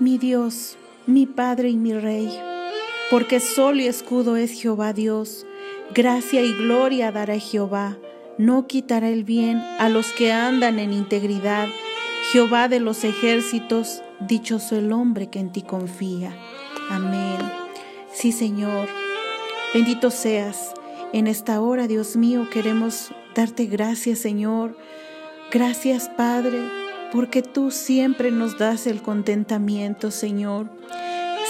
mi Dios, mi Padre y mi Rey, porque sol y escudo es Jehová Dios, gracia y gloria dará Jehová, no quitará el bien a los que andan en integridad, Jehová de los ejércitos, dichoso el hombre que en ti confía. Amén. Sí, Señor, bendito seas. En esta hora, Dios mío, queremos darte gracias, Señor. Gracias, Padre, porque tú siempre nos das el contentamiento, Señor.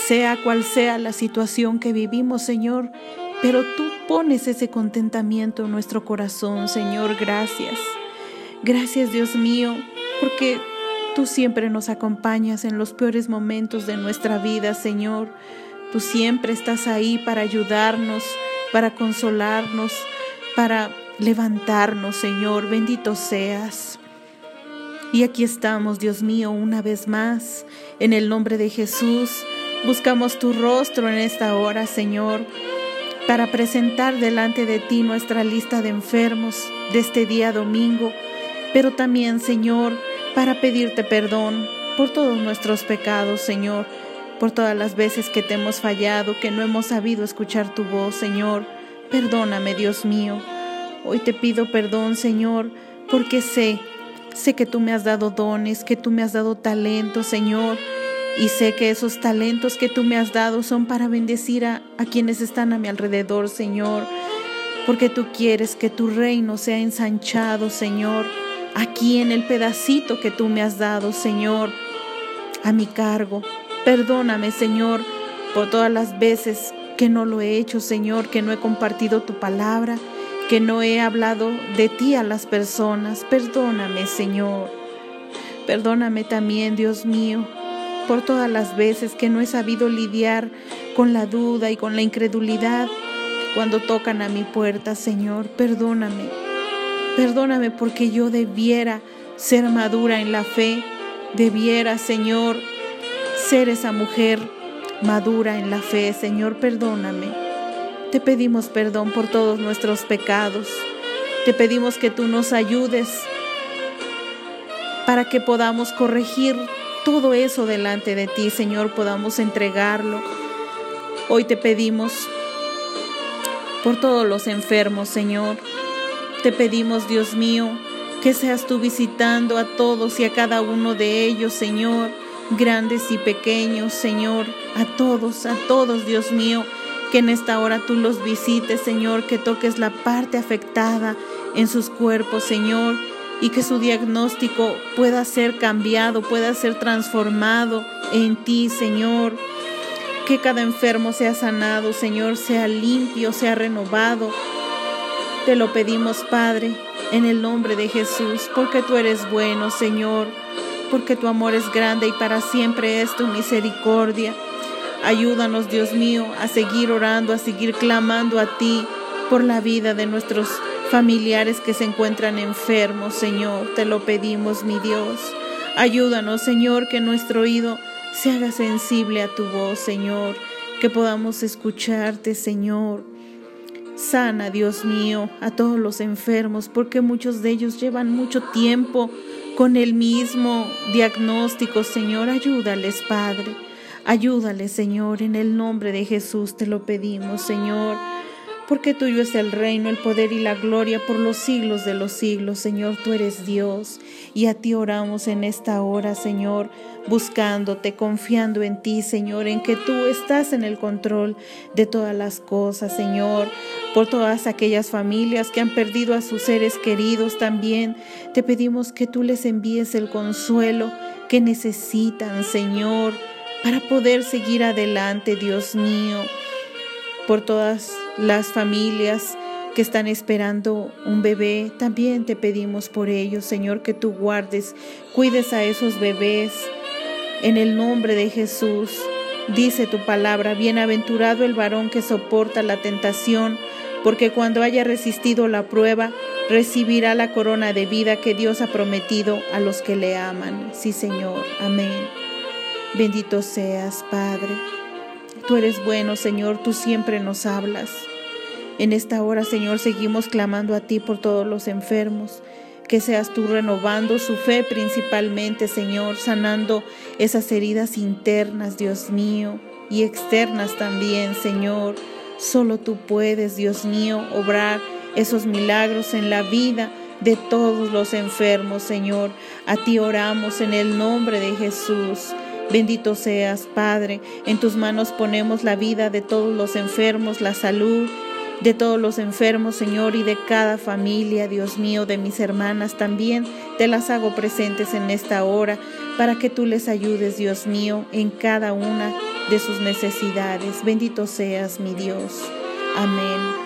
Sea cual sea la situación que vivimos, Señor, pero tú pones ese contentamiento en nuestro corazón, Señor. Gracias. Gracias, Dios mío, porque tú siempre nos acompañas en los peores momentos de nuestra vida, Señor. Tú siempre estás ahí para ayudarnos, para consolarnos, para levantarnos, Señor. Bendito seas. Y aquí estamos, Dios mío, una vez más, en el nombre de Jesús. Buscamos tu rostro en esta hora, Señor, para presentar delante de ti nuestra lista de enfermos de este día domingo, pero también, Señor, para pedirte perdón por todos nuestros pecados, Señor, por todas las veces que te hemos fallado, que no hemos sabido escuchar tu voz, Señor. Perdóname, Dios mío. Hoy te pido perdón, Señor, porque sé, sé que tú me has dado dones, que tú me has dado talentos, Señor. Y sé que esos talentos que tú me has dado son para bendecir a, a quienes están a mi alrededor, Señor. Porque tú quieres que tu reino sea ensanchado, Señor aquí en el pedacito que tú me has dado, Señor, a mi cargo. Perdóname, Señor, por todas las veces que no lo he hecho, Señor, que no he compartido tu palabra, que no he hablado de ti a las personas. Perdóname, Señor. Perdóname también, Dios mío, por todas las veces que no he sabido lidiar con la duda y con la incredulidad cuando tocan a mi puerta, Señor. Perdóname. Perdóname porque yo debiera ser madura en la fe, debiera, Señor, ser esa mujer madura en la fe. Señor, perdóname. Te pedimos perdón por todos nuestros pecados. Te pedimos que tú nos ayudes para que podamos corregir todo eso delante de ti, Señor, podamos entregarlo. Hoy te pedimos por todos los enfermos, Señor. Te pedimos, Dios mío, que seas tú visitando a todos y a cada uno de ellos, Señor, grandes y pequeños, Señor, a todos, a todos, Dios mío, que en esta hora tú los visites, Señor, que toques la parte afectada en sus cuerpos, Señor, y que su diagnóstico pueda ser cambiado, pueda ser transformado en ti, Señor. Que cada enfermo sea sanado, Señor, sea limpio, sea renovado, te lo pedimos, Padre, en el nombre de Jesús, porque tú eres bueno, Señor, porque tu amor es grande y para siempre es tu misericordia. Ayúdanos, Dios mío, a seguir orando, a seguir clamando a ti por la vida de nuestros familiares que se encuentran enfermos, Señor. Te lo pedimos, mi Dios. Ayúdanos, Señor, que nuestro oído se haga sensible a tu voz, Señor, que podamos escucharte, Señor Sana, Dios mío, a todos los enfermos, porque muchos de ellos llevan mucho tiempo con el mismo diagnóstico. Señor, ayúdales, Padre. Ayúdales, Señor, en el nombre de Jesús te lo pedimos, Señor porque tuyo es el reino, el poder y la gloria por los siglos de los siglos. Señor, tú eres Dios y a ti oramos en esta hora, Señor, buscándote, confiando en ti, Señor, en que tú estás en el control de todas las cosas, Señor, por todas aquellas familias que han perdido a sus seres queridos también. Te pedimos que tú les envíes el consuelo que necesitan, Señor, para poder seguir adelante, Dios mío por todas las familias que están esperando un bebé. También te pedimos por ellos, Señor, que tú guardes, cuides a esos bebés. En el nombre de Jesús, dice tu palabra, bienaventurado el varón que soporta la tentación, porque cuando haya resistido la prueba, recibirá la corona de vida que Dios ha prometido a los que le aman. Sí, Señor. Amén. Bendito seas, Padre. Tú eres bueno, Señor, tú siempre nos hablas. En esta hora, Señor, seguimos clamando a ti por todos los enfermos que seas tú renovando su fe principalmente, Señor, sanando esas heridas internas, Dios mío, y externas también, Señor. Solo tú puedes, Dios mío, obrar esos milagros en la vida de todos los enfermos, Señor. A ti oramos en el nombre de Jesús. Bendito seas, Padre. En tus manos ponemos la vida de todos los enfermos, la salud de todos los enfermos, Señor, y de cada familia, Dios mío, de mis hermanas también. Te las hago presentes en esta hora para que tú les ayudes, Dios mío, en cada una de sus necesidades. Bendito seas, mi Dios. Amén.